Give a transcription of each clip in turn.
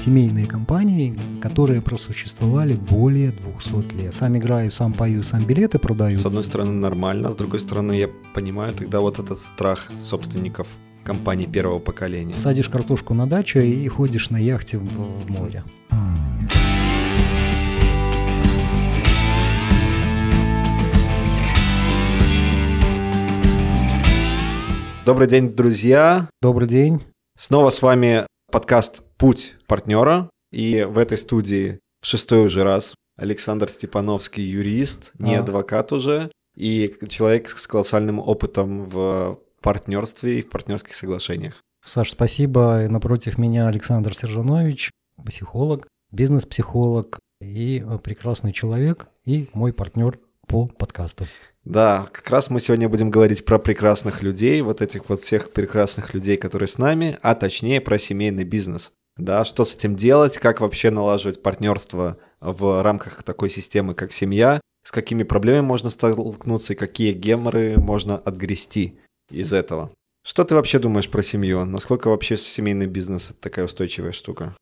семейные компании, которые просуществовали более 200 лет. Сам играю, сам пою, сам билеты продаю. С одной стороны нормально, с другой стороны я понимаю тогда вот этот страх собственников компаний первого поколения. Садишь картошку на даче и ходишь на яхте в, в море. Добрый день, друзья. Добрый день. Снова с вами подкаст «Путь партнера». И в этой студии в шестой уже раз Александр Степановский, юрист, не а. адвокат уже, и человек с колоссальным опытом в партнерстве и в партнерских соглашениях. Саш, спасибо. Напротив меня Александр Сержанович, психолог, бизнес-психолог и прекрасный человек, и мой партнер по подкасту. Да, как раз мы сегодня будем говорить про прекрасных людей, вот этих вот всех прекрасных людей, которые с нами, а точнее про семейный бизнес. Да, что с этим делать, как вообще налаживать партнерство в рамках такой системы, как семья, с какими проблемами можно столкнуться и какие геморы можно отгрести из этого. Что ты вообще думаешь про семью? Насколько вообще семейный бизнес это такая устойчивая штука?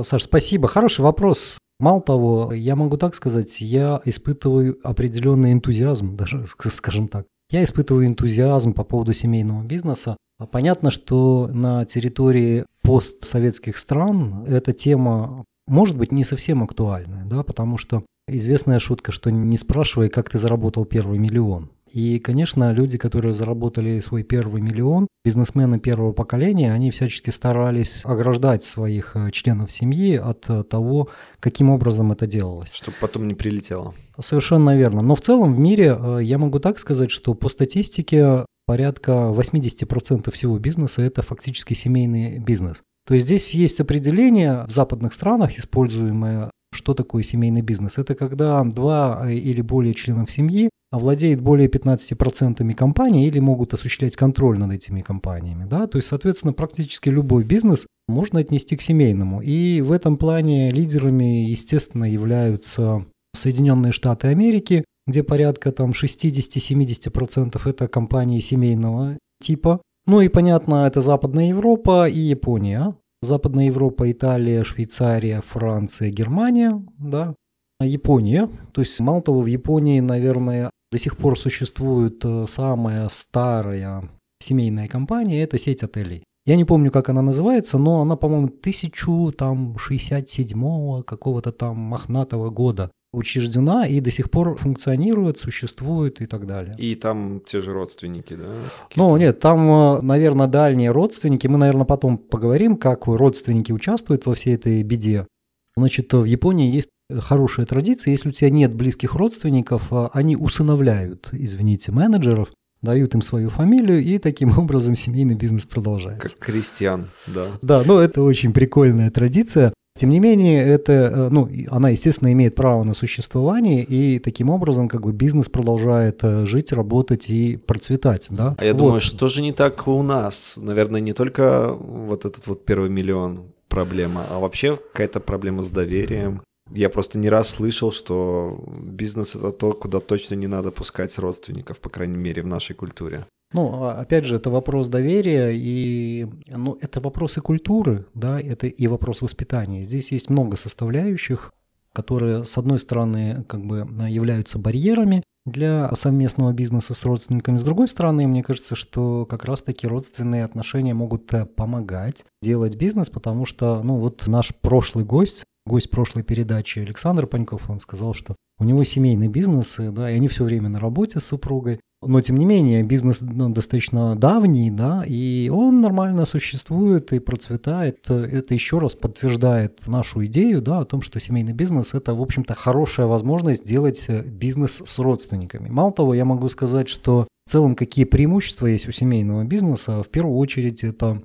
Саш, спасибо. Хороший вопрос. Мало того, я могу так сказать, я испытываю определенный энтузиазм, даже скажем так. Я испытываю энтузиазм по поводу семейного бизнеса. Понятно, что на территории постсоветских стран эта тема может быть не совсем актуальная, да, потому что известная шутка, что не спрашивай, как ты заработал первый миллион. И, конечно, люди, которые заработали свой первый миллион, бизнесмены первого поколения, они всячески старались ограждать своих э, членов семьи от э, того, каким образом это делалось. Чтобы потом не прилетело. Совершенно верно. Но в целом в мире э, я могу так сказать, что по статистике порядка 80% всего бизнеса – это фактически семейный бизнес. То есть здесь есть определение в западных странах, используемое что такое семейный бизнес? Это когда два или более членов семьи владеют более 15% компаний или могут осуществлять контроль над этими компаниями. Да? То есть, соответственно, практически любой бизнес можно отнести к семейному. И в этом плане лидерами, естественно, являются Соединенные Штаты Америки, где порядка там 60-70% это компании семейного типа. Ну и понятно, это Западная Европа и Япония. Западная Европа, Италия, Швейцария, Франция, Германия, да, Япония. То есть, мало того, в Японии, наверное, до сих пор существует э, самая старая семейная компания, это сеть отелей. Я не помню, как она называется, но она, по-моему, 1067 какого-то там мохнатого года учреждена и до сих пор функционирует, существует и так далее. И там те же родственники, да? Ну, нет, там, э, наверное, дальние родственники. Мы, наверное, потом поговорим, как родственники участвуют во всей этой беде. Значит, в Японии есть хорошая традиция, если у тебя нет близких родственников, а, они усыновляют, извините, менеджеров, дают им свою фамилию, и таким образом семейный бизнес продолжается. Как крестьян, да. Да, ну это очень прикольная традиция. Тем не менее, это, э, ну, она, естественно, имеет право на существование, и таким образом как бы бизнес продолжает э, жить, работать и процветать, да. А я вот. думаю, что же не так у нас? Наверное, не только вот этот вот первый миллион проблема, а вообще какая-то проблема с доверием, я просто не раз слышал, что бизнес это то, куда точно не надо пускать родственников, по крайней мере, в нашей культуре. Ну, а, опять же, это вопрос доверия, и ну, это вопросы культуры, да, это и вопрос воспитания. Здесь есть много составляющих, которые, с одной стороны, как бы являются барьерами для совместного бизнеса с родственниками. С другой стороны, мне кажется, что как раз-таки родственные отношения могут э, помогать делать бизнес, потому что, ну, вот наш прошлый гость, гость прошлой передачи Александр Паньков, он сказал, что у него семейный бизнес, да, и они все время на работе с супругой. Но, тем не менее, бизнес ну, достаточно давний, да, и он нормально существует и процветает. Это еще раз подтверждает нашу идею, да, о том, что семейный бизнес – это, в общем-то, хорошая возможность делать э, бизнес с родственниками. Мало того, я могу сказать, что в целом какие преимущества есть у семейного бизнеса. В первую очередь, это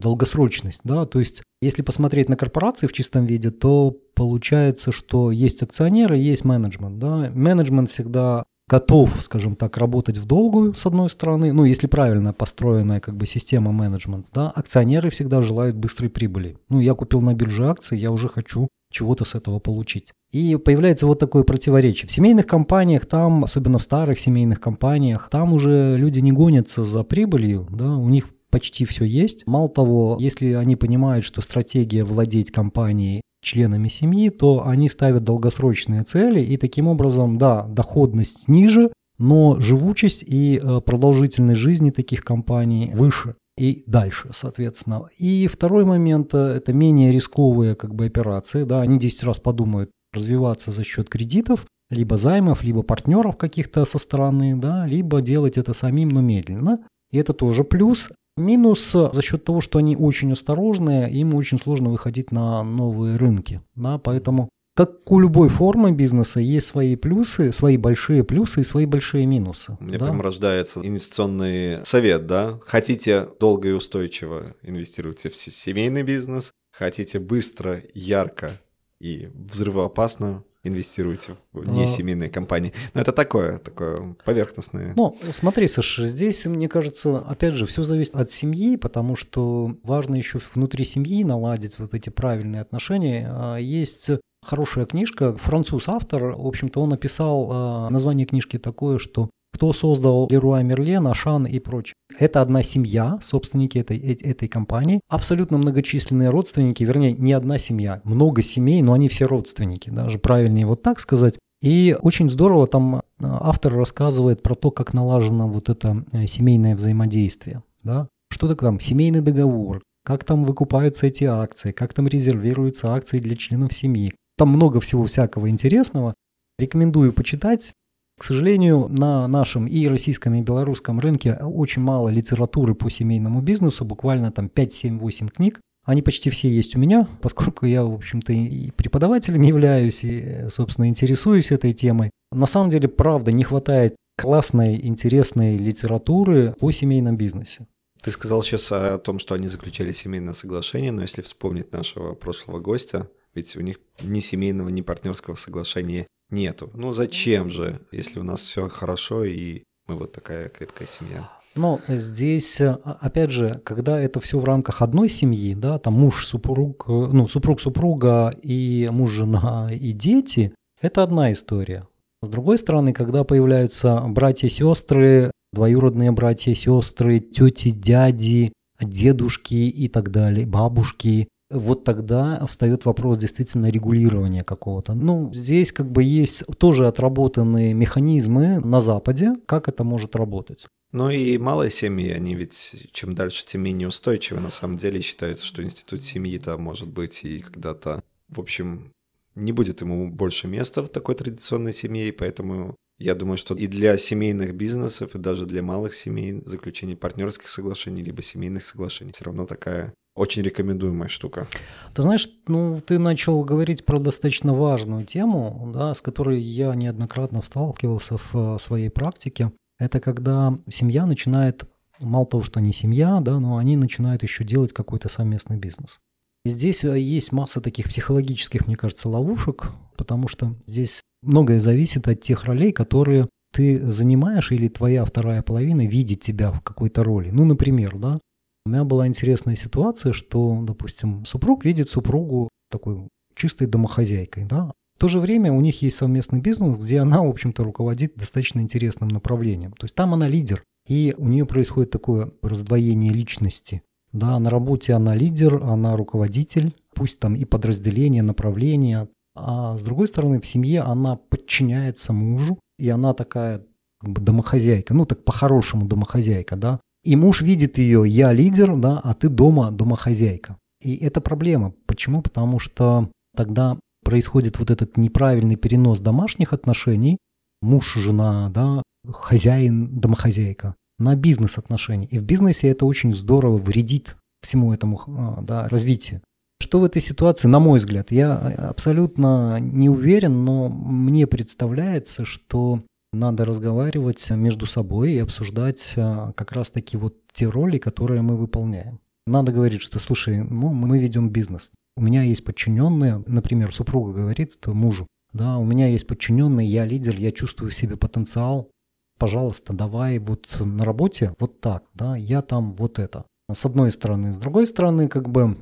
долгосрочность, да, то есть если посмотреть на корпорации в чистом виде, то получается, что есть акционеры, есть менеджмент, да, менеджмент всегда готов, скажем так, работать в долгую, с одной стороны, ну, если правильно построенная как бы система менеджмента, да, акционеры всегда желают быстрой прибыли. Ну, я купил на бирже акции, я уже хочу чего-то с этого получить. И появляется вот такое противоречие. В семейных компаниях, там, особенно в старых семейных компаниях, там уже люди не гонятся за прибылью, да, у них почти все есть. Мало того, если они понимают, что стратегия владеть компанией членами семьи, то они ставят долгосрочные цели, и таким образом, да, доходность ниже, но живучесть и э, продолжительность жизни таких компаний выше и дальше, соответственно. И второй момент э, – это менее рисковые как бы, операции. Да, они 10 раз подумают развиваться за счет кредитов, либо займов, либо партнеров каких-то со стороны, да, либо делать это самим, но медленно. И это тоже плюс. Минус за счет того, что они очень осторожные, им очень сложно выходить на новые рынки. Да, поэтому как у любой формы бизнеса есть свои плюсы, свои большие плюсы и свои большие минусы. Мне да? прям рождается инвестиционный совет, да? Хотите долго и устойчиво инвестируйте в семейный бизнес, хотите быстро, ярко и взрывоопасно инвестируете в несемейные компании. Но это такое, такое поверхностное. Ну, смотри, Саш, здесь, мне кажется, опять же, все зависит от семьи, потому что важно еще внутри семьи наладить вот эти правильные отношения. А есть хорошая книжка, француз автор, в общем-то, он написал а, название книжки такое, что кто создал Леруа Мерлен, Ашан и прочее. Это одна семья, собственники этой, этой компании, абсолютно многочисленные родственники, вернее, не одна семья, много семей, но они все родственники, даже правильнее вот так сказать. И очень здорово там а, автор рассказывает про то, как налажено вот это э, семейное взаимодействие. Да? Что такое там семейный договор, как там выкупаются эти акции, как там резервируются акции для членов семьи, там много всего всякого интересного. Рекомендую почитать. К сожалению, на нашем и российском, и белорусском рынке очень мало литературы по семейному бизнесу, буквально там 5, 7, 8 книг. Они почти все есть у меня, поскольку я, в общем-то, и преподавателем являюсь, и, собственно, интересуюсь этой темой. На самом деле, правда, не хватает классной, интересной литературы по семейном бизнесе. Ты сказал сейчас о том, что они заключали семейное соглашение, но если вспомнить нашего прошлого гостя, ведь у них ни семейного, ни партнерского соглашения нету. Ну зачем же, если у нас все хорошо и мы вот такая крепкая семья? Но здесь, а, опять же, когда это все в рамках одной семьи, да, там муж, супруг, э, ну, супруг, супруга и муж, жена и дети, это одна история. С другой стороны, когда появляются братья, сестры, двоюродные братья, сестры, тети, дяди, дедушки и так далее, бабушки, вот тогда встает вопрос действительно регулирования какого-то. Ну, здесь как бы есть тоже отработанные механизмы на Западе, как это может работать. Ну и малые семьи, они ведь чем дальше, тем менее устойчивы. На самом деле считается, что институт семьи-то может быть и когда-то, в общем, не будет ему больше места в такой традиционной семье, и поэтому я думаю, что и для семейных бизнесов, и даже для малых семей заключение партнерских соглашений, либо семейных соглашений все равно такая очень рекомендуемая штука. Ты знаешь, ну, ты начал говорить про достаточно важную тему, да, с которой я неоднократно сталкивался в э, своей практике. Это когда семья начинает, мало того, что они семья, да, но они начинают еще делать какой-то совместный бизнес. И здесь э, есть масса таких психологических, мне кажется, ловушек, потому что здесь многое зависит от тех ролей, которые ты занимаешь или твоя вторая половина видит тебя в какой-то роли. Ну, например, да, у меня была интересная ситуация, что, допустим, супруг видит супругу такой чистой домохозяйкой, да, в то же время у них есть совместный бизнес, где она, в общем-то, руководит достаточно интересным направлением. То есть там она лидер, и у нее происходит такое раздвоение личности. Да, на работе она лидер, она руководитель, пусть там и подразделение, направление, а с другой стороны в семье она подчиняется мужу, и она такая как бы домохозяйка, ну так по-хорошему домохозяйка, да, и муж видит ее, я лидер, да, а ты дома домохозяйка. И это проблема. Почему? Потому что тогда происходит вот этот неправильный перенос домашних отношений, муж-жена, да, хозяин-домохозяйка, на бизнес-отношения. И в бизнесе это очень здорово вредит всему этому а, да, развитию. Что в этой ситуации, на мой взгляд, я абсолютно не уверен, но мне представляется, что надо разговаривать между собой и обсуждать а, как раз-таки вот те роли, которые мы выполняем. Надо говорить, что, слушай, ну, мы ведем бизнес. У меня есть подчиненные, например, супруга говорит мужу, да, у меня есть подчиненные, я лидер, я чувствую в себе потенциал, пожалуйста, давай вот на работе вот так, да, я там вот это. С одной стороны. С другой стороны, как бы,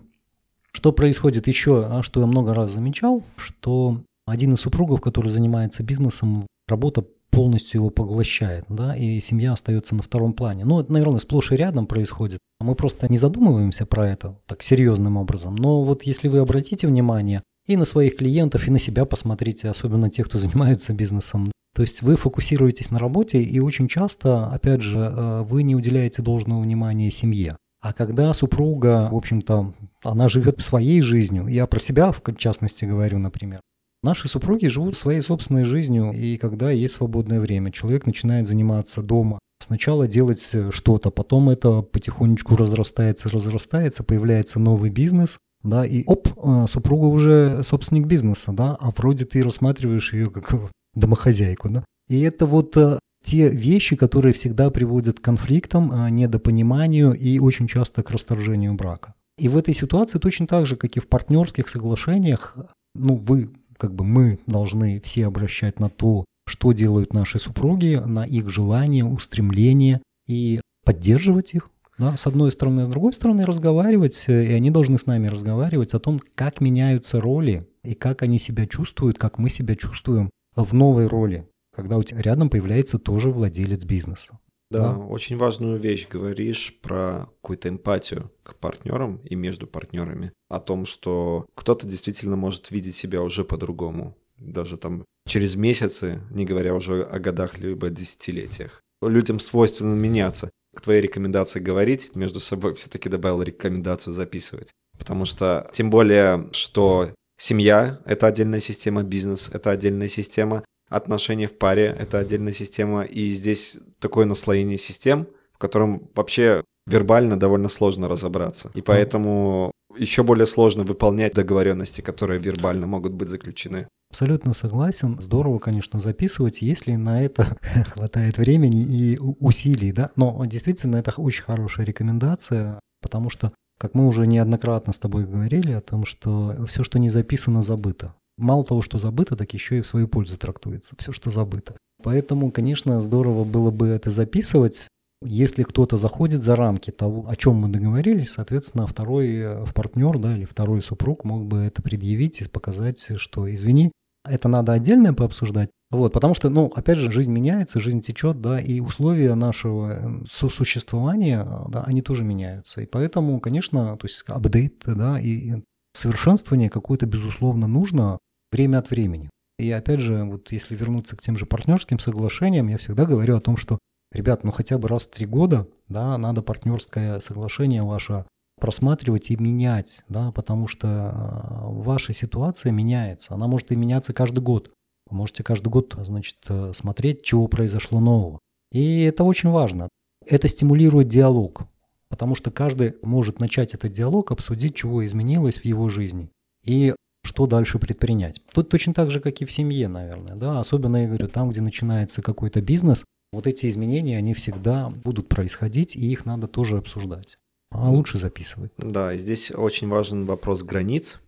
что происходит еще, а, что я много раз замечал, что один из супругов, который занимается бизнесом, работа полностью его поглощает, да, и семья остается на втором плане. Ну, это, наверное, сплошь и рядом происходит. Мы просто не задумываемся про это так серьезным образом. Но вот если вы обратите внимание и на своих клиентов, и на себя посмотрите, особенно тех, кто занимается бизнесом, то есть вы фокусируетесь на работе, и очень часто, опять же, э, вы не уделяете должного внимания семье. А когда супруга, в общем-то, она живет своей жизнью, я про себя в частности говорю, например, Наши супруги живут своей собственной жизнью, и когда есть свободное время, человек начинает заниматься дома. Сначала делать э, что-то, потом это потихонечку разрастается, разрастается, появляется новый бизнес, да, и оп, э, супруга уже собственник бизнеса, да, а вроде ты рассматриваешь ее как домохозяйку, да. И это вот э, те вещи, которые всегда приводят к конфликтам, недопониманию и очень часто к расторжению брака. И в этой ситуации точно так же, как и в партнерских соглашениях, ну, вы как бы мы должны все обращать на то, что делают наши супруги, на их желания, устремления и поддерживать их. Да, с одной стороны, с другой стороны, разговаривать, э, и они должны с нами разговаривать о том, как меняются роли и как они себя чувствуют, как мы себя чувствуем в новой роли, когда у тебя рядом появляется тоже владелец бизнеса. Да, да, очень важную вещь говоришь про какую-то эмпатию к партнерам и между партнерами. О том, что кто-то действительно может видеть себя уже по-другому. Даже там через месяцы, не говоря уже о годах либо десятилетиях. Людям свойственно меняться. К твоей рекомендации говорить, между собой все-таки добавил рекомендацию записывать. Потому что, тем более, что семья — это отдельная система, бизнес — это отдельная система, отношения в паре — это отдельная система, и здесь такое наслоение систем, в котором вообще вербально довольно сложно разобраться. И поэтому еще более сложно выполнять договоренности, которые вербально могут быть заключены. Абсолютно согласен. Здорово, конечно, записывать, если на это хватает времени и усилий, да. Но действительно, это очень хорошая рекомендация, потому что, как мы уже неоднократно с тобой говорили о том, что все, что не записано, забыто мало того, что забыто, так еще и в свою пользу трактуется, все, что забыто. Поэтому, конечно, здорово было бы это записывать. Если кто-то заходит за рамки того, о чем мы договорились, соответственно, второй э, партнер да, или второй супруг мог бы это предъявить и показать, что извини, это надо отдельно пообсуждать. Вот, потому что, ну, опять же, жизнь меняется, жизнь течет, да, и условия нашего э, сосуществования, да, они тоже меняются. И поэтому, конечно, то есть апдейт, да, и совершенствование какое-то, безусловно, нужно, время от времени. И опять же, вот если вернуться к тем же партнерским соглашениям, я всегда говорю о том, что, ребят, ну хотя бы раз в три года, да, надо партнерское соглашение ваше просматривать и менять, да, потому что э, ваша ситуация меняется. Она может и меняться каждый год. Вы можете каждый год, значит, э, смотреть, чего произошло нового. И это очень важно. Это стимулирует диалог, потому что каждый может начать этот диалог, обсудить, чего изменилось в его жизни. И что дальше предпринять. Тут точно так же, как и в семье, наверное. Да? Особенно, я говорю, там, где начинается какой-то бизнес, вот эти изменения, они всегда будут происходить, и их надо тоже обсуждать. А лучше записывать. Да, и здесь очень важен вопрос границ.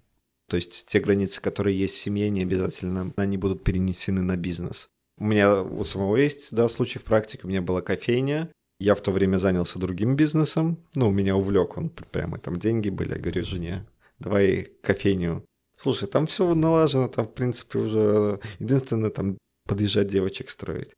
То есть те границы, которые есть в семье, не обязательно они будут перенесены на бизнес. У меня у самого есть да, случай в практике. У меня была кофейня. Я в то время занялся другим бизнесом. Ну, меня увлек он прямо. Там деньги были. Я говорю жене, давай кофейню Слушай, там все налажено, там, в принципе, уже единственное, там, подъезжать девочек строить.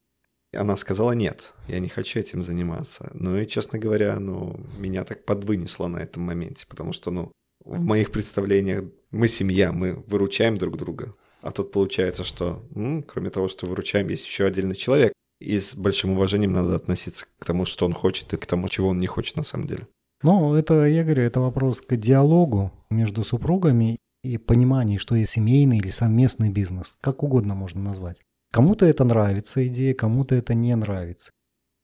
Она сказала, нет, я не хочу этим заниматься. Ну и, честно говоря, ну, меня так подвынесло на этом моменте, потому что, ну, в моих представлениях мы семья, мы выручаем друг друга. А тут получается, что, м, кроме того, что выручаем, есть еще отдельный человек. И с большим уважением надо относиться к тому, что он хочет, и к тому, чего он не хочет на самом деле. Ну, это, я говорю, это вопрос к диалогу между супругами и понимании, что есть семейный или совместный бизнес, как угодно можно назвать. Кому-то это нравится идея, кому-то это не нравится.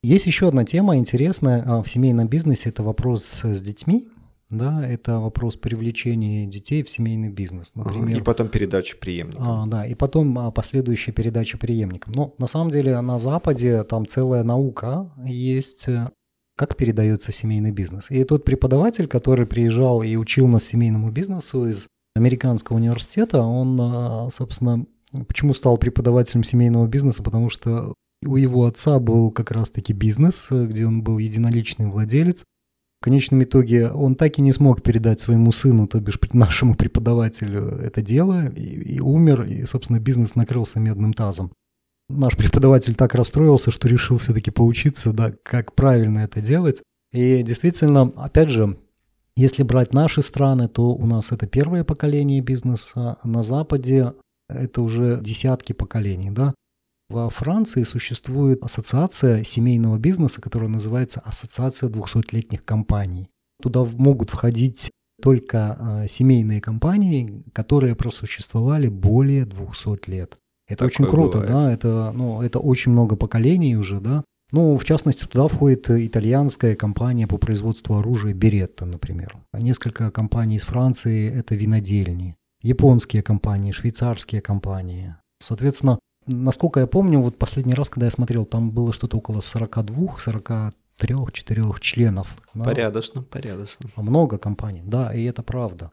Есть еще одна тема интересная а, в семейном бизнесе, это вопрос с детьми, да, это вопрос привлечения детей в семейный бизнес, например. и потом передача преемникам. А, да, и потом а, последующая передача преемникам. Но на самом деле на Западе там целая наука есть, э, как передается семейный бизнес. И тот преподаватель, который приезжал и учил нас семейному бизнесу из американского университета. Он, а, собственно, почему стал преподавателем семейного бизнеса? Потому что у его отца был как раз-таки бизнес, где он был единоличный владелец. В конечном итоге он так и не смог передать своему сыну, то бишь нашему преподавателю, это дело, и, и умер, и, собственно, бизнес накрылся медным тазом. наш преподаватель так расстроился, что решил все-таки поучиться, да, как правильно это делать. И действительно, опять же, если брать наши страны, то у нас это первое поколение бизнеса, на Западе это уже десятки поколений, да. Во Франции существует ассоциация семейного бизнеса, которая называется Ассоциация 200-летних компаний. Туда могут входить только а, семейные компании, которые просуществовали более 200 лет. Это Такое очень круто, бывает. да, это, ну, это очень много поколений уже, да. Ну, в частности, туда входит итальянская компания по производству оружия Беретта, например. Несколько компаний из Франции – это винодельни. Японские компании, швейцарские компании. Соответственно, насколько я помню, вот последний раз, когда я смотрел, там было что-то около 42, 43, 4 членов. Да? Порядочно, порядочно. Много компаний, да, и это правда.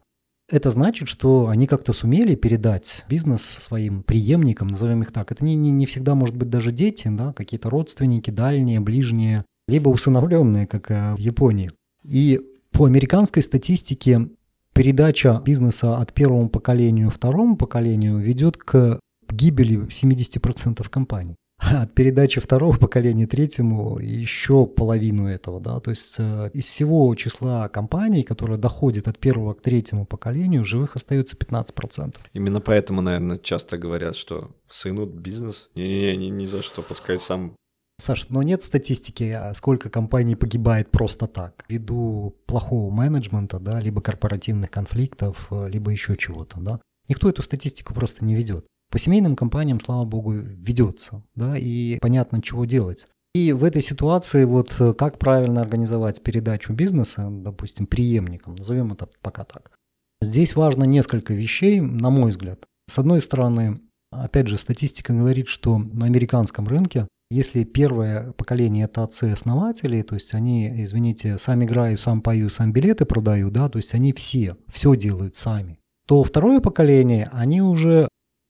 Это значит, что они как-то сумели передать бизнес своим преемникам, назовем их так. Это не, не, не всегда может быть даже дети, да, какие-то родственники, дальние, ближние, либо усыновленные, как э, в Японии. И по американской статистике передача бизнеса от первому поколению второму поколению ведет к гибели 70% компаний. от передачи второго поколения третьему еще половину этого, да, то есть э, из всего числа компаний, которые доходят от первого к третьему поколению, живых остается 15%. Именно поэтому, наверное, часто говорят, что сыну бизнес, не-не-не, ни, за что, пускай сам Саш, но нет статистики, а сколько компаний погибает просто так, ввиду плохого менеджмента, да, либо корпоративных конфликтов, э, либо еще чего-то, да. Никто эту статистику просто не ведет. По семейным компаниям, слава богу, ведется, да, и понятно, чего делать. И в этой ситуации вот э, как правильно организовать передачу бизнеса, допустим, преемникам, назовем это пока так. Здесь важно несколько вещей, на мой взгляд. С одной стороны, опять же, статистика говорит, что на американском рынке, если первое поколение это отцы-основатели, то есть они, извините, сами играют, сам пою, сам билеты продают, да, то есть они все, все делают сами, то второе поколение, они уже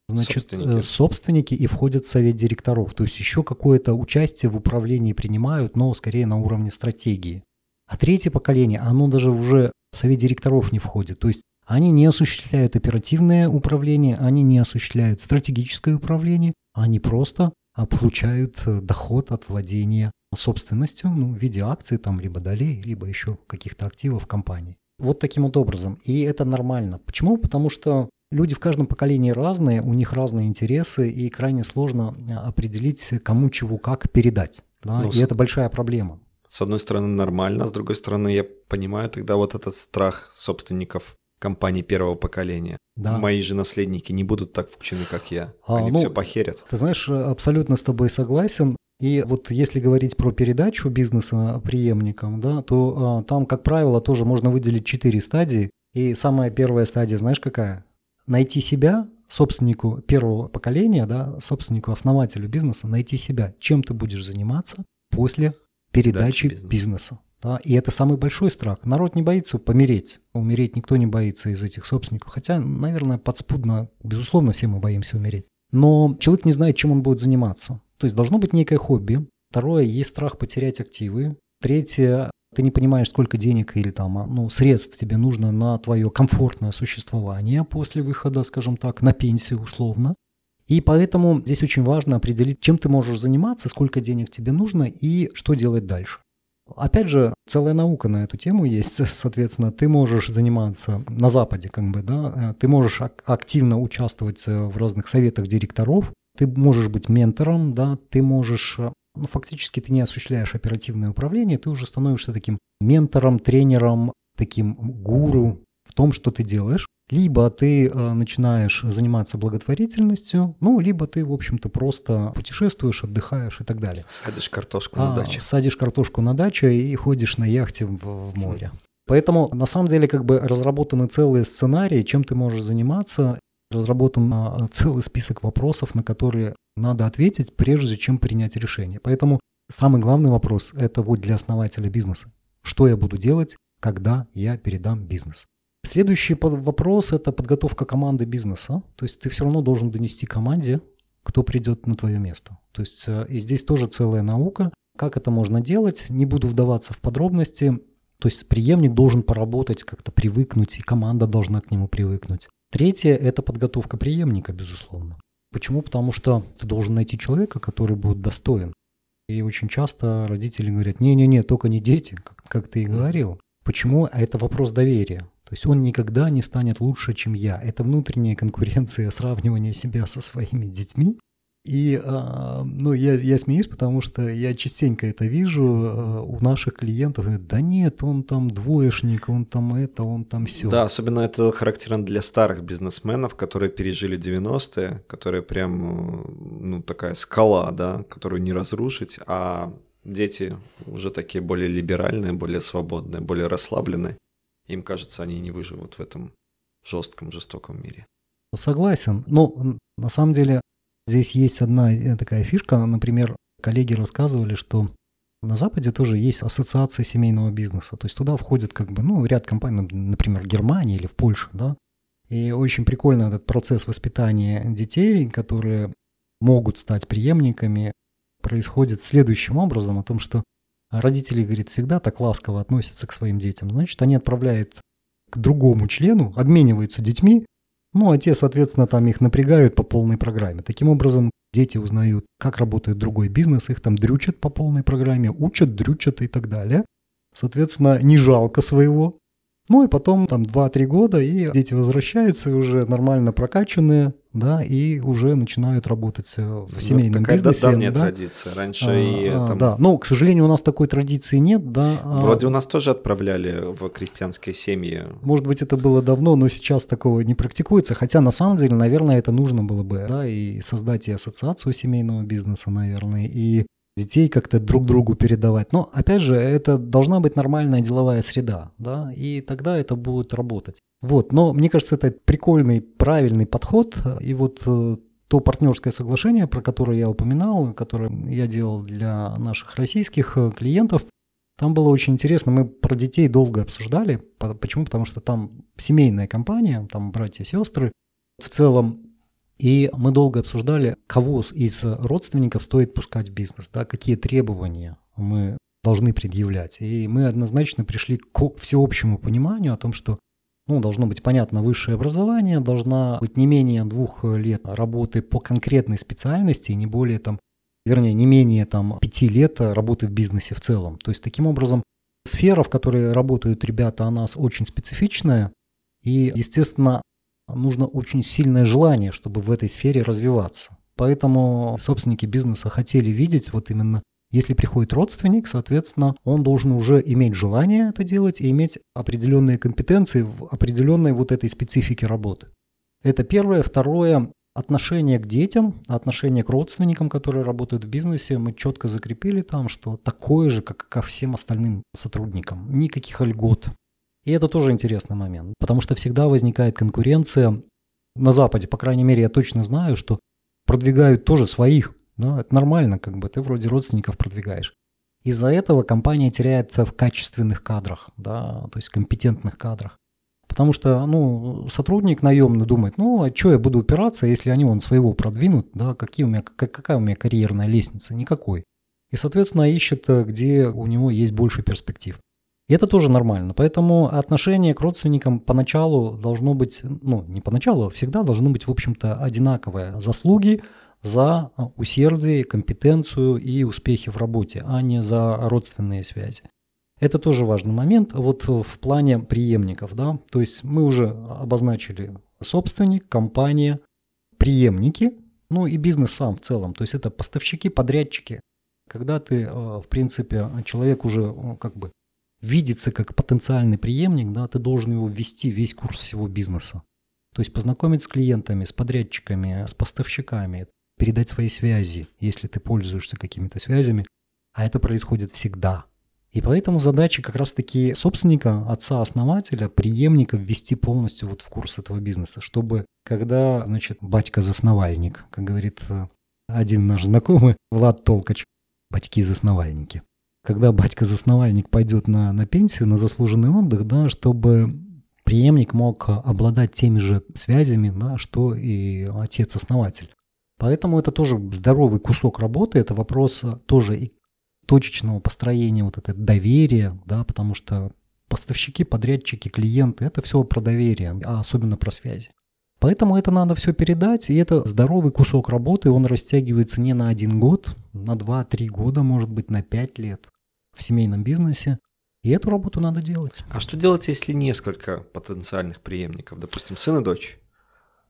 Значит, собственники. Э, собственники и входят в совет директоров. То есть еще какое-то участие в управлении принимают, но скорее на уровне стратегии. А третье поколение, оно даже уже в совет директоров не входит. То есть они не осуществляют оперативное управление, они не осуществляют стратегическое управление, они просто а, получают э, доход от владения собственностью ну, в виде акций, там, либо долей, либо еще каких-то активов компании. Вот таким вот образом. И это нормально. Почему? Потому что Люди в каждом поколении разные, у них разные интересы, и крайне сложно а, определить, кому чего как передать. Да? Ну, и это большая проблема. С одной стороны нормально, с другой стороны я понимаю тогда вот этот страх собственников компаний первого поколения. Да. Мои же наследники не будут так включены, как я. А, Они ну, все похерят. Ты знаешь, абсолютно с тобой согласен. И вот если говорить про передачу бизнеса преемникам, да, то а, там, как правило, тоже можно выделить четыре стадии. И самая первая стадия, знаешь, какая? Найти себя, собственнику первого поколения, да, собственнику, основателю бизнеса, найти себя, чем ты будешь заниматься после передачи бизнеса. бизнеса. Да, и это самый большой страх. Народ не боится помереть. Умереть никто не боится из этих собственников. Хотя, наверное, подспудно, безусловно, все мы боимся умереть. Но человек не знает, чем он будет заниматься. То есть должно быть некое хобби. Второе, есть страх потерять активы. Третье, ты не понимаешь, сколько денег или там, а, ну, средств тебе нужно на твое комфортное существование после выхода, скажем так, на пенсию условно. И поэтому здесь очень важно определить, чем ты можешь заниматься, сколько денег тебе нужно и что делать дальше. Опять же, целая наука на эту тему есть, соответственно, ты можешь заниматься на Западе, как бы, да, э, ты можешь активно участвовать э, в разных советах директоров, ты можешь быть ментором, да, ты можешь э, ну, фактически ты не осуществляешь оперативное управление, ты уже становишься таким ментором, тренером, таким гуру в том, что ты делаешь. Либо ты э, начинаешь заниматься благотворительностью, ну, либо ты, в общем-то, просто путешествуешь, отдыхаешь и так далее. Садишь картошку а, на даче. Садишь картошку на даче и ходишь на яхте в, в море. Поэтому, на самом деле, как бы разработаны целые сценарии, чем ты можешь заниматься, разработан а, целый список вопросов, на которые надо ответить, прежде чем принять решение. Поэтому самый главный вопрос – это вот для основателя бизнеса. Что я буду делать, когда я передам бизнес? Следующий вопрос – это подготовка команды бизнеса. То есть ты все равно должен донести команде, кто придет на твое место. То есть э, и здесь тоже целая наука. Как это можно делать? Не буду вдаваться в подробности. То есть преемник должен поработать, как-то привыкнуть, и команда должна к нему привыкнуть. Третье – это подготовка преемника, безусловно. Почему? Потому что ты должен найти человека, который будет достоин. И очень часто родители говорят, не-не-не, только не дети, как, как ты и говорил. Почему? А это вопрос доверия. То есть он никогда не станет лучше, чем я. Это внутренняя конкуренция, сравнивание себя со своими детьми. И а, ну, я, я смеюсь, потому что я частенько это вижу а, у наших клиентов. Да нет, он там двоечник, он там это, он там все. Да, особенно это характерно для старых бизнесменов, которые пережили 90-е, которые прям, ну, такая скала, да, которую не разрушить, а дети уже такие более либеральные, более свободные, более расслабленные. Им кажется, они не выживут в этом жестком, жестоком мире. Согласен. Но ну, на самом деле Здесь есть одна э, такая фишка, например, коллеги рассказывали, что на Западе тоже есть ассоциация семейного бизнеса. То есть туда входит как бы, ну, ряд компаний, например, в Германии или в Польше, да. И очень прикольно этот процесс воспитания детей, которые могут стать преемниками, происходит следующим образом, о том, что родители, говорит, всегда так ласково относятся к своим детям. Значит, они отправляют к другому члену, обмениваются детьми, ну, а те, соответственно, там их напрягают по полной программе. Таким образом, дети узнают, как работает другой бизнес, их там дрючат по полной программе, учат, дрючат и так далее. Соответственно, не жалко своего. Ну и потом там 2-3 года, и дети возвращаются уже нормально прокачанные, да, и уже начинают работать э, в ну, семейном такая бизнесе. давняя да. традиция. Раньше а, и а, там... Да, но, к сожалению, у нас такой традиции нет, да. А Вроде у нас тоже отправляли в крестьянские семьи. Может быть, это было давно, но сейчас такого не практикуется, хотя на самом деле, наверное, это нужно было бы, да, и создать и ассоциацию семейного бизнеса, наверное, и детей как-то друг другу передавать. Но, опять же, это должна быть нормальная деловая среда, да, и тогда это будет работать. Вот, но мне кажется, это прикольный, правильный подход, и вот э, то партнерское соглашение, про которое я упоминал, которое я делал для наших российских э, клиентов, там было очень интересно, мы про детей долго обсуждали. Почему? Потому что там семейная компания, там братья и сестры. В целом и мы долго обсуждали, кого из родственников стоит пускать в бизнес, да, какие требования мы должны предъявлять. И мы однозначно пришли к всеобщему пониманию о том, что ну, должно быть понятно высшее образование, должна быть не менее двух лет работы по конкретной специальности, не более там, вернее, не менее там пяти лет работы в бизнесе в целом. То есть таким образом сфера, в которой работают ребята, она очень специфичная, и, естественно, нужно очень сильное желание, чтобы в этой сфере развиваться. Поэтому собственники бизнеса хотели видеть вот именно если приходит родственник, соответственно, он должен уже иметь желание это делать и иметь определенные компетенции в определенной вот этой специфике работы. Это первое. Второе, отношение к детям, отношение к родственникам, которые работают в бизнесе, мы четко закрепили там, что такое же, как ко всем остальным сотрудникам. Никаких льгот, и это тоже интересный момент, потому что всегда возникает конкуренция. На Западе, по крайней мере, я точно знаю, что продвигают тоже своих. Да, это нормально, как бы ты вроде родственников продвигаешь. Из-за этого компания теряет в качественных кадрах, да, то есть компетентных кадрах. Потому что ну, сотрудник наемный думает, ну, а что я буду упираться, если они вон своего продвинут, да, какие у меня, какая у меня карьерная лестница? Никакой. И, соответственно, ищет, где у него есть больше перспектив. И это тоже нормально. Поэтому отношение к родственникам поначалу должно быть, ну, не поначалу, а всегда должно быть, в общем-то, одинаковое. Заслуги за усердие, компетенцию и успехи в работе, а не за родственные связи. Это тоже важный момент. Вот в плане преемников, да, то есть мы уже обозначили собственник, компания, преемники, ну и бизнес сам в целом. То есть это поставщики, подрядчики. Когда ты, э, в принципе, человек уже э, как бы видится как потенциальный преемник, да, ты должен его ввести весь курс всего бизнеса. То есть познакомить с клиентами, с подрядчиками, с поставщиками, передать свои связи, если ты пользуешься какими-то связями. А это происходит всегда. И поэтому задача как раз-таки собственника, отца-основателя, преемника ввести полностью вот в курс этого бизнеса, чтобы когда, значит, батька-засновальник, как говорит э, один наш знакомый, Влад Толкач, батьки-засновальники, когда батька-засновальник пойдет на, на пенсию, на заслуженный отдых, да, чтобы преемник мог обладать теми же связями, да, что и отец-основатель. Поэтому это тоже здоровый кусок работы, это вопрос тоже и точечного построения вот это доверия, да, потому что поставщики, подрядчики, клиенты – это все про доверие, а особенно про связи. Поэтому это надо все передать, и это здоровый кусок работы, он растягивается не на один год, на 2-3 года, может быть, на 5 лет в семейном бизнесе. И эту работу надо делать. А что делать, если несколько потенциальных преемников, допустим, сын и дочь?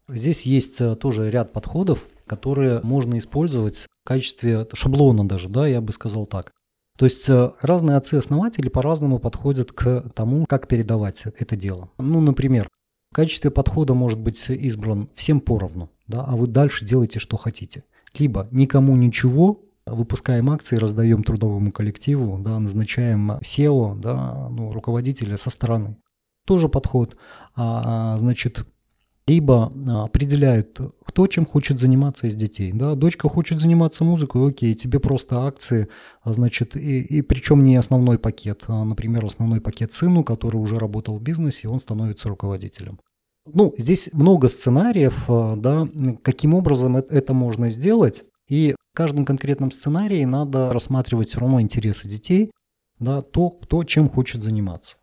Здесь есть э, тоже ряд подходов, которые можно использовать в качестве шаблона даже, да, я бы сказал так. То есть э, разные отцы-основатели по-разному подходят к тому, как передавать это дело. Ну, например, в качестве подхода может быть избран всем поровну, да, а вы дальше делаете, что хотите. Либо никому ничего, выпускаем акции, раздаем трудовому коллективу, да, назначаем SEO, да, ну, руководителя со стороны. Тоже подход. А, а значит, либо а, определяют, кто чем хочет заниматься из детей. Да, дочка хочет заниматься музыкой, окей, тебе просто акции, а, значит, и, и причем не основной пакет, а, например, основной пакет сыну, который уже работал в бизнесе, он становится руководителем. Ну, здесь много сценариев, да, каким образом это можно сделать, и в каждом конкретном сценарии надо рассматривать все равно интересы детей, да, то, кто чем хочет заниматься.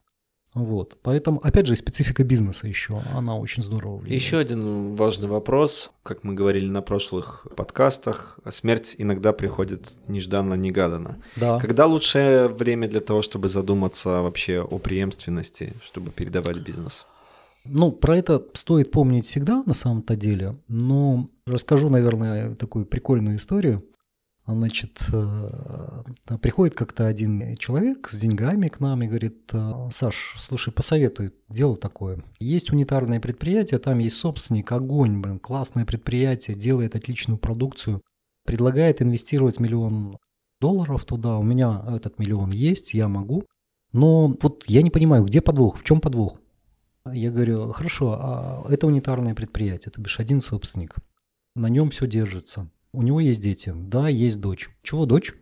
Вот. Поэтому, опять же, специфика бизнеса еще, она очень здорово влияет. Еще один важный вопрос, как мы говорили на прошлых подкастах, смерть иногда приходит нежданно-негаданно. Да. Когда лучшее время для того, чтобы задуматься вообще о преемственности, чтобы передавать бизнес? Ну, про это стоит помнить всегда на самом-то деле, но расскажу, наверное, такую прикольную историю. Значит, э, приходит как-то один человек с деньгами к нам и говорит, «Э, Саш, слушай, посоветуй, дело такое. Есть унитарное предприятие, там есть собственник, огонь, блин, классное предприятие, делает отличную продукцию, предлагает инвестировать миллион долларов туда, у меня этот миллион есть, я могу. Но вот я не понимаю, где подвох, в чем подвох? Я говорю, хорошо, а это унитарное предприятие, то бишь один собственник. На нем все держится. У него есть дети. Да, есть дочь. Чего дочь?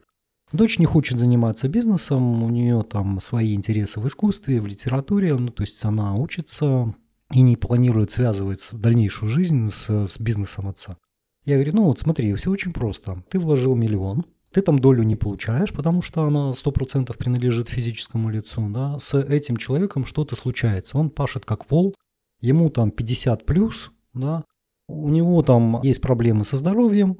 Дочь не хочет заниматься бизнесом, у нее там свои интересы в искусстве, в литературе, ну, то есть она учится и не планирует связывать дальнейшую жизнь с, с бизнесом отца. Я говорю, ну вот смотри, все очень просто. Ты вложил миллион, ты там долю не получаешь, потому что она 100% принадлежит физическому лицу, да, с этим человеком что-то случается, он пашет как вол, ему там 50 плюс, да, у него там есть проблемы со здоровьем,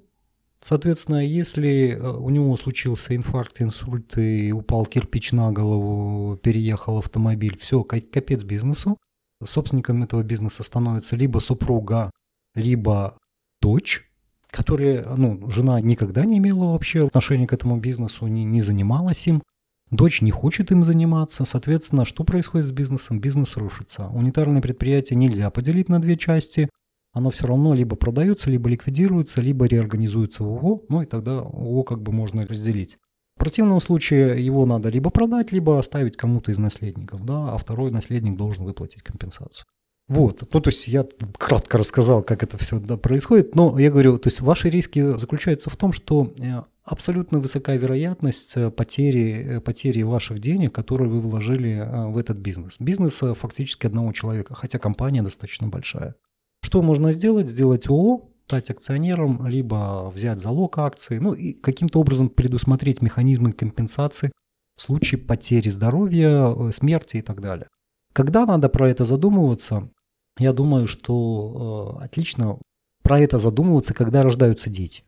Соответственно, если э, у него случился инфаркт, инсульт и упал кирпич на голову, переехал автомобиль, все, капец бизнесу. Собственником этого бизнеса становится либо супруга, либо дочь, которая, ну, жена никогда не имела вообще отношения к этому бизнесу, не, не занималась им. Дочь не хочет им заниматься, соответственно, что происходит с бизнесом? Бизнес рушится. Унитарное предприятие нельзя поделить на две части – оно все равно либо продается, либо ликвидируется, либо реорганизуется в ООО, ну и тогда ООО как бы можно разделить. В противном случае его надо либо продать, либо оставить кому-то из наследников, да, а второй наследник должен выплатить компенсацию. Вот, ну то есть я кратко рассказал, как это все да, происходит, но я говорю, то есть ваши риски заключаются в том, что э, абсолютно высокая вероятность э, потери, э, потери ваших денег, которые вы вложили в этот бизнес. Бизнес фактически одного человека, хотя компания достаточно большая. Что можно сделать? Сделать ООО, стать акционером, либо взять залог акции, ну и каким-то образом предусмотреть механизмы компенсации в случае потери здоровья, э, смерти и так далее. Когда надо про это задумываться? Я думаю, что э, отлично про это задумываться, когда рождаются дети.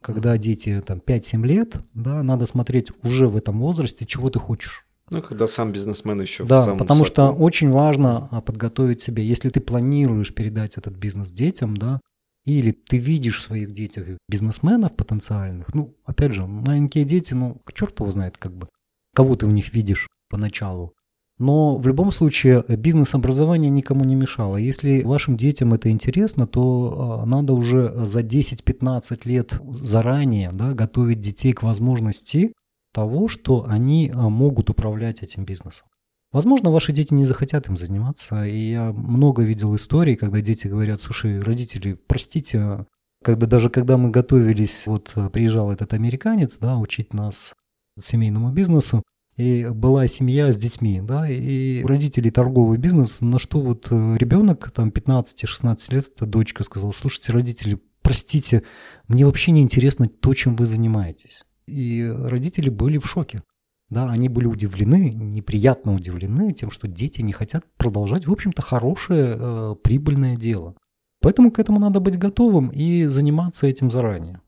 Когда дети там 5-7 лет, да, надо смотреть уже в этом возрасте, чего ты хочешь. Ну, когда сам бизнесмен еще да, в самом потому соку. что очень важно а, подготовить себя. Если ты планируешь передать этот бизнес детям, да, или ты видишь в своих детях бизнесменов потенциальных, ну, опять же, маленькие дети, ну, черт его знает, как бы, кого ты в них видишь поначалу. Но в любом случае бизнес-образование никому не мешало. Если вашим детям это интересно, то а, надо уже за 10-15 лет заранее да, готовить детей к возможности того, что они а, могут управлять этим бизнесом. Возможно, ваши дети не захотят им заниматься, и я много видел историй, когда дети говорят, слушай, родители, простите, когда даже когда мы готовились, вот приезжал этот американец, да, учить нас семейному бизнесу, и была семья с детьми, да, и у родителей торговый бизнес, на что вот э, ребенок, там 15-16 лет, дочка сказала, слушайте, родители, простите, мне вообще не интересно то, чем вы занимаетесь. И родители были в шоке. Да, они были удивлены, неприятно удивлены тем, что дети не хотят продолжать, в общем-то, хорошее, э, прибыльное дело. Поэтому к этому надо быть готовым и заниматься этим заранее.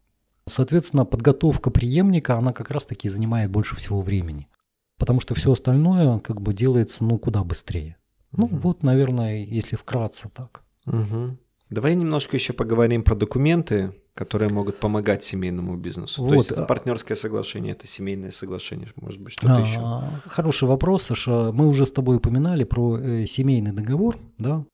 Соответственно, подготовка преемника, она как раз-таки занимает больше всего времени. Потому что все остальное как бы делается, ну, куда быстрее. Ну, угу. вот, наверное, если вкратце так. Угу. Давай немножко еще поговорим про документы, которые могут помогать семейному бизнесу. Вот. То есть это партнерское соглашение, это семейное соглашение, может быть, что-то а, еще. Хороший вопрос, Саша. Мы уже с тобой упоминали про э, семейный договор, да?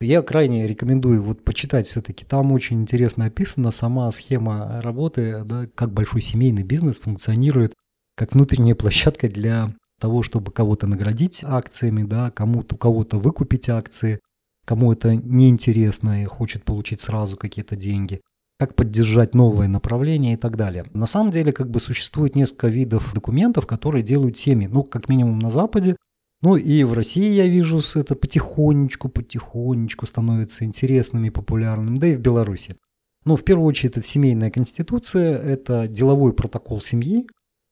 Я крайне рекомендую вот почитать все-таки. Там очень интересно описана сама схема работы, да, как большой семейный бизнес функционирует, как внутренняя площадка для того, чтобы кого-то наградить акциями, да, кому-то, у кого-то выкупить акции, кому это неинтересно и хочет получить сразу какие-то деньги, как поддержать новое направление и так далее. На самом деле, как бы существует несколько видов документов, которые делают семьи, ну, как минимум на Западе, ну и в России я вижу, это потихонечку, потихонечку становится интересным и популярным, да и в Беларуси. Ну, в первую очередь, это семейная конституция, это деловой протокол семьи,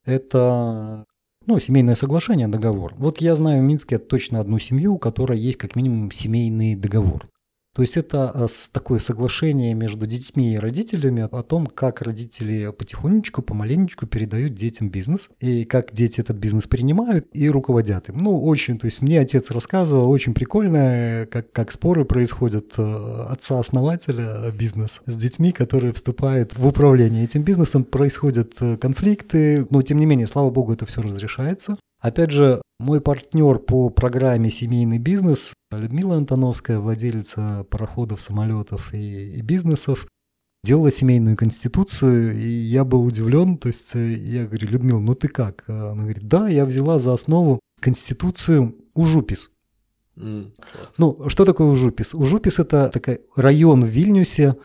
это ну, семейное соглашение, договор. Вот я знаю в Минске точно одну семью, у которой есть как минимум семейный договор. То есть это э, такое соглашение между детьми и родителями о том, как родители потихонечку, помаленечку передают детям бизнес, и как дети этот бизнес принимают и руководят им. Ну, очень, то есть мне отец рассказывал, очень прикольно, как, как споры происходят э, отца-основателя бизнеса с детьми, которые вступают в управление этим бизнесом, происходят э, конфликты, но тем не менее, слава богу, это все разрешается. Опять же, мой партнер по программе «Семейный бизнес» Людмила Антоновская, владелица пароходов, самолетов и, и бизнесов, делала семейную конституцию, и я был удивлен, то есть э, я говорю, Людмила, ну ты как? Она говорит, да, я взяла за основу конституцию Ужупис. Mm, ну, что такое Ужупис? Ужупис – это такой район в Вильнюсе,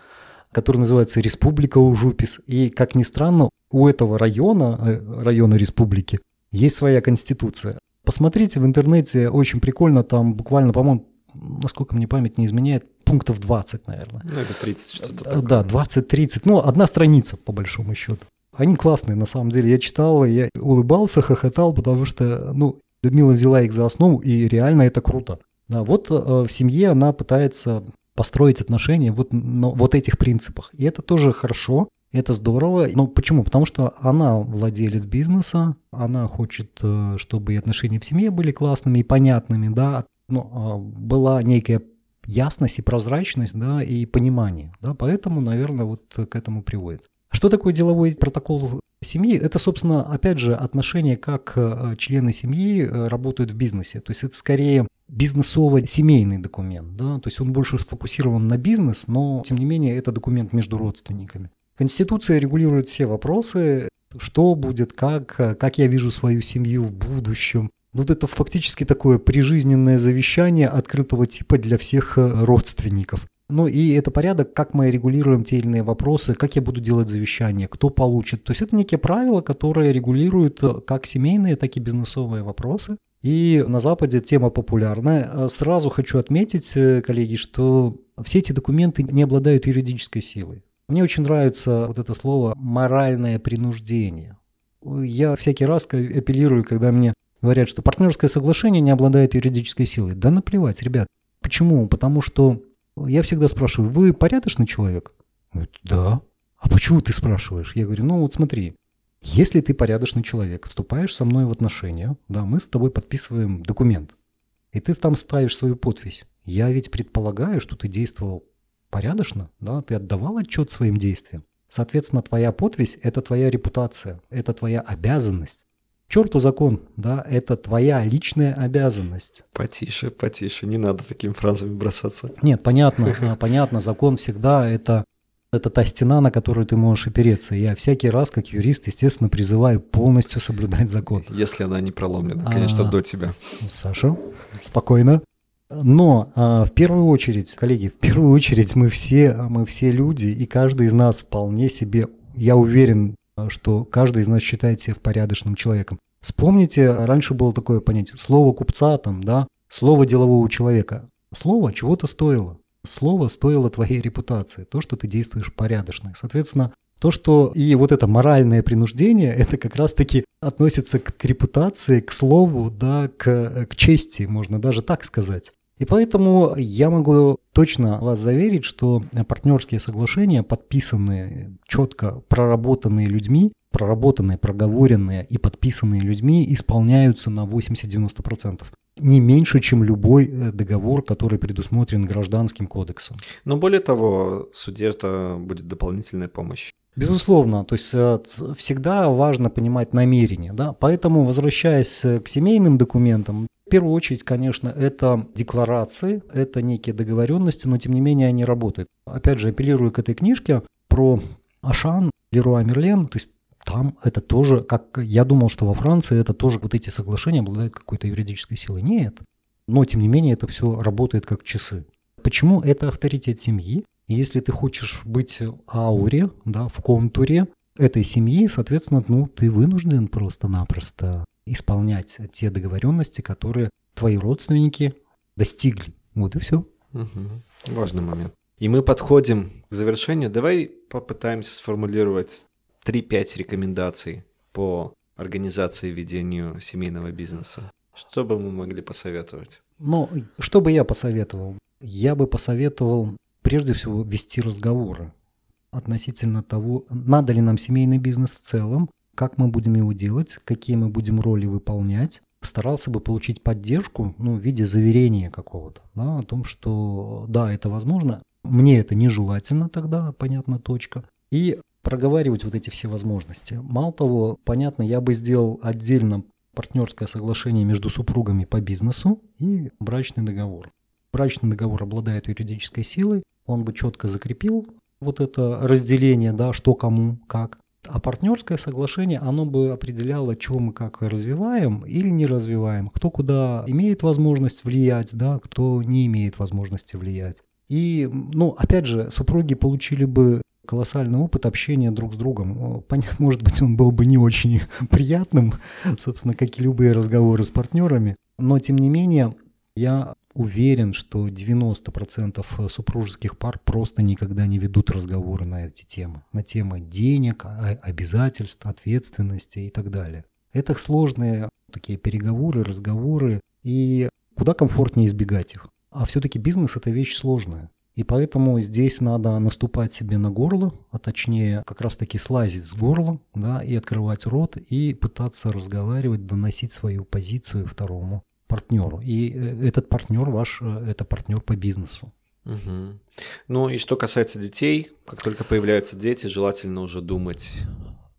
который называется Республика Ужупис. И, как ни странно, у этого района, э, района республики, есть своя конституция. Посмотрите в интернете, очень прикольно, там буквально, по-моему, насколько мне память не изменяет, пунктов 20, наверное. Ну, это 30 что-то такое. Да, 20-30, ну, одна страница, по большому счету. Они классные, на самом деле. Я читал, я улыбался, хохотал, потому что, ну, Людмила взяла их за основу, и реально это круто. Да, вот э, в семье она пытается построить отношения вот на вот этих принципах. И это тоже хорошо, это здорово. Но почему? Потому что она владелец бизнеса, она хочет, э, чтобы и отношения в семье были классными и понятными, да, ну, а, была некая ясность и прозрачность, да, и понимание, да, поэтому, наверное, вот к этому приводит. Что такое деловой протокол семьи? Это, собственно, опять же, отношение, как э, члены семьи э, работают в бизнесе. То есть это скорее бизнесово-семейный документ. Да? То есть он больше сфокусирован на бизнес, но, тем не менее, это документ между родственниками. Конституция регулирует все вопросы, что будет, как, как я вижу свою семью в будущем. Вот это фактически такое прижизненное завещание открытого типа для всех э, родственников. Ну и это порядок, как мы регулируем те или иные вопросы, как я буду делать завещание, кто получит. То есть это некие правила, которые регулируют э, как семейные, так и бизнесовые вопросы. И на Западе тема популярная. Э, сразу хочу отметить, коллеги, что все эти документы не обладают юридической силой. Мне очень нравится вот это слово «моральное принуждение». Я всякий раз апеллирую, когда мне говорят, что партнерское соглашение не обладает юридической силой. Да наплевать, ребят. Почему? Потому что я всегда спрашиваю, вы порядочный человек? Да. А почему ты спрашиваешь? Я говорю, ну вот смотри, если ты порядочный человек, вступаешь со мной в отношения, да, мы с тобой подписываем документ, и ты там ставишь свою подпись. Я ведь предполагаю, что ты действовал порядочно, да, ты отдавал отчет своим действиям. Соответственно, твоя подпись – это твоя репутация, это твоя обязанность. Черту закон, да, это твоя личная обязанность. Потише, потише, не надо такими фразами бросаться. Нет, понятно, а, понятно, закон всегда это, это та стена, на которую ты можешь опереться. Я всякий раз, как юрист, естественно, призываю полностью соблюдать закон. Если она не проломлена, конечно, а, до тебя. Саша, спокойно. Но а, в первую очередь, коллеги, в первую очередь мы все, мы все люди, и каждый из нас вполне себе, я уверен, что каждый из нас считает себя порядочным человеком. Вспомните, раньше было такое понятие, слово купца там, да, слово делового человека. Слово чего-то стоило. Слово стоило твоей репутации, то, что ты действуешь порядочно. Соответственно, то, что и вот это моральное принуждение, это как раз-таки относится к, к репутации, к слову, да, к, к чести, можно даже так сказать. И поэтому я могу точно вас заверить, что партнерские соглашения, подписанные, четко проработанные людьми, проработанные, проговоренные и подписанные людьми, исполняются на 80-90% не меньше, чем любой э, договор, который предусмотрен гражданским кодексом. Но более того, суде это будет дополнительная помощь. Безусловно, то есть э, всегда важно понимать намерение. Да? Поэтому, возвращаясь э, к семейным документам, в первую очередь, конечно, это декларации, это некие договоренности, но тем не менее они работают. Опять же, апеллирую к этой книжке про Ашан, Леруа Мерлен, то есть там это тоже, как я думал, что во Франции это тоже вот эти соглашения обладают какой-то юридической силой. Нет. Но, тем не менее, это все работает как часы. Почему это авторитет семьи? И если ты хочешь быть в ауре, да, в контуре этой семьи, соответственно, ну, ты вынужден просто-напросто исполнять те договоренности, которые твои родственники достигли. Вот и все. Угу. Важный момент. И мы подходим к завершению. Давай попытаемся сформулировать 3-5 рекомендаций по организации и ведению семейного бизнеса. Что бы мы могли посоветовать? Ну, что бы я посоветовал? Я бы посоветовал прежде всего вести разговоры относительно того, надо ли нам семейный бизнес в целом, как мы будем его делать, какие мы будем роли выполнять. Старался бы получить поддержку ну, в виде заверения какого-то да, о том, что да, это возможно. Мне это нежелательно тогда, понятно, точка. И проговаривать вот эти все возможности. Мало того, понятно, я бы сделал отдельно партнерское соглашение между супругами по бизнесу и брачный договор. Брачный договор обладает юридической силой, он бы четко закрепил вот это разделение, да, что кому, как. А партнерское соглашение, оно бы определяло, что мы как развиваем или не развиваем, кто куда имеет возможность влиять, да, кто не имеет возможности влиять. И, ну, опять же, супруги получили бы колоссальный опыт общения друг с другом. Понятно, может быть, он был бы не очень приятным, собственно, как и любые разговоры с партнерами, но, тем не менее, я уверен, что 90% супружеских пар просто никогда не ведут разговоры на эти темы. На темы денег, обязательств, ответственности и так далее. Это сложные такие переговоры, разговоры, и куда комфортнее избегать их. А все-таки бизнес – это вещь сложная. И поэтому здесь надо наступать себе на горло, а точнее как раз-таки слазить с горла, да, и открывать рот, и пытаться разговаривать, доносить свою позицию второму партнеру. И э, этот партнер ваш, э, это партнер по бизнесу. Угу. Ну и что касается детей, как только появляются дети, желательно уже думать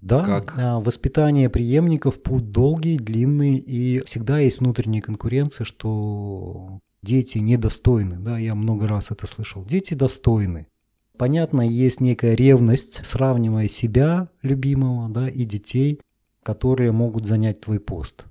да, как? А, воспитание преемников путь долгий, длинный, и всегда есть внутренняя конкуренция, что дети недостойны, да, я много раз это слышал, дети достойны. Понятно, есть некая ревность, сравнивая себя, любимого, да, и детей, которые могут занять твой пост.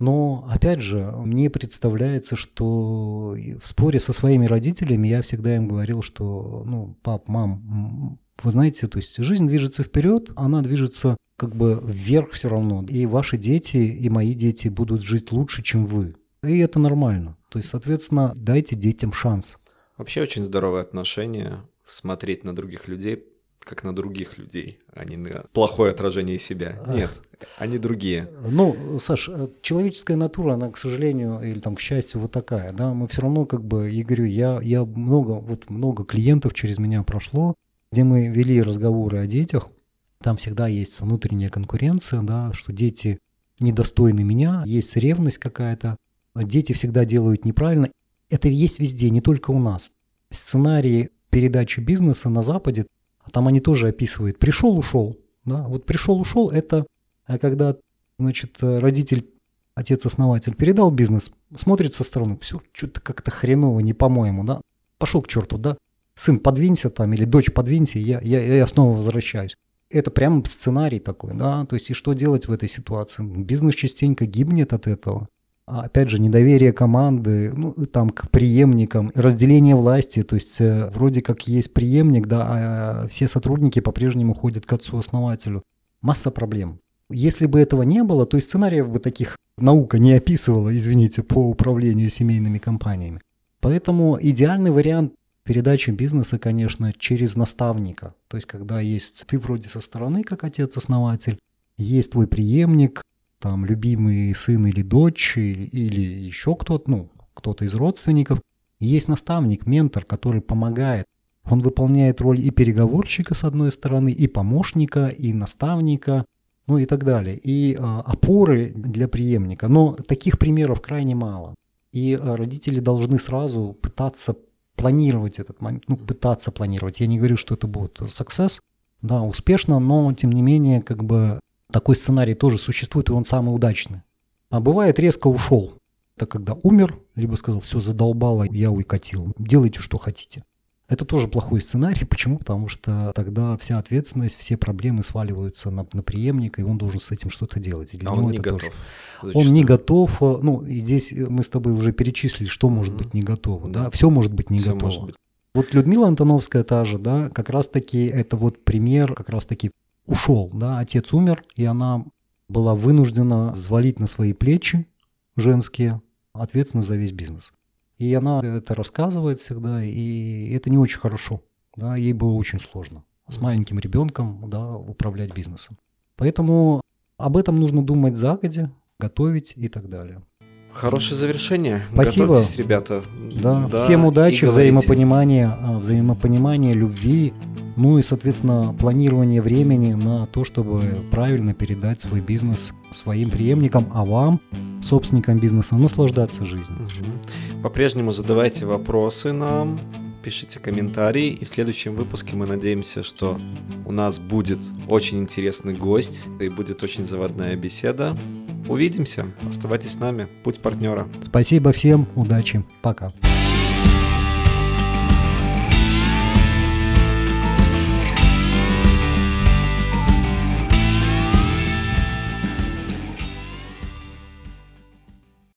Но, опять же, мне представляется, что в споре со своими родителями я всегда им говорил, что, ну, пап, мам, вы знаете, то есть жизнь движется вперед, она движется как бы вверх все равно. И ваши дети, и мои дети будут жить лучше, чем вы. И это нормально. То есть, соответственно, дайте детям шанс. Вообще очень здоровое отношение смотреть на других людей как на других людей, а не на плохое отражение себя. Нет, они другие. Ну, Саш, э, человеческая натура, она, к сожалению, или там, к счастью, вот такая, да, мы все равно, как бы, я говорю, я, я много, вот много клиентов через меня прошло, где мы вели разговоры о детях, там всегда есть внутренняя конкуренция, да, что дети недостойны меня, есть ревность какая-то, дети всегда делают неправильно. Это есть везде, не только у нас. Сценарии передачи бизнеса на Западе, там они тоже описывают, пришел, ушел. Да? Вот пришел, ушел, это а когда, значит, родитель, отец-основатель передал бизнес, смотрит со стороны, все, что-то как-то хреново, не по-моему, да, пошел к черту, да, сын, подвинься там, или дочь, подвинься, я, я, я снова возвращаюсь. Это прям сценарий такой, да, то есть и что делать в этой ситуации? Бизнес частенько гибнет от этого. А, опять же, недоверие команды, ну, там, к преемникам, разделение власти, то есть э, вроде как есть преемник, да, а все сотрудники по-прежнему ходят к отцу-основателю. Масса проблем. Если бы этого не было, то и сценариев бы таких наука не описывала, извините, по управлению семейными компаниями. Поэтому идеальный вариант передачи бизнеса, конечно, через наставника. То есть, когда есть ты вроде со стороны, как отец-основатель, есть твой преемник, там любимый сын или дочь, или, еще кто-то, ну, кто-то из родственников, Есть наставник, ментор, который помогает. Он выполняет роль и переговорщика, с одной стороны, и помощника, и наставника, ну и так далее. И э, опоры для преемника. Но таких примеров крайне мало. И э, родители должны сразу пытаться планировать этот момент, ну, пытаться планировать. Я не говорю, что это будет success, да, успешно, но тем не менее, как бы такой сценарий тоже существует, и он самый удачный. А бывает резко ушел. Это когда умер, либо сказал, все, задолбало, я уйкатил, делайте, что хотите. Это тоже плохой сценарий. Почему? Потому что тогда вся ответственность, все проблемы сваливаются на, на преемника, и он должен с этим что-то делать. И для а него он не готов. Тоже... Он не готов. Э, ну, и здесь мы с тобой уже перечислили, что может mm-hmm. быть не готово. Да? Все может быть не Все готово. Может быть. Вот Людмила Антоновская та же, да, как раз-таки это вот пример, как раз-таки ушел, да, отец умер, и она была вынуждена взвалить на свои плечи женские ответственность за весь бизнес. И она это рассказывает всегда, и это не очень хорошо. Да, ей было очень сложно с маленьким ребенком да, управлять бизнесом. Поэтому об этом нужно думать загодя, готовить и так далее. Хорошее завершение. Спасибо. Готовьтесь, ребята. Да. да Всем удачи, взаимопонимания, а, взаимопонимания, любви, ну и, соответственно, планирование времени на то, чтобы правильно передать свой бизнес своим преемникам, а вам, собственникам бизнеса, наслаждаться жизнью. Угу. По-прежнему задавайте вопросы нам, пишите комментарии, и в следующем выпуске мы надеемся, что у нас будет очень интересный гость и будет очень заводная беседа. Увидимся. Оставайтесь с нами. Путь партнера. Спасибо всем. Удачи. Пока.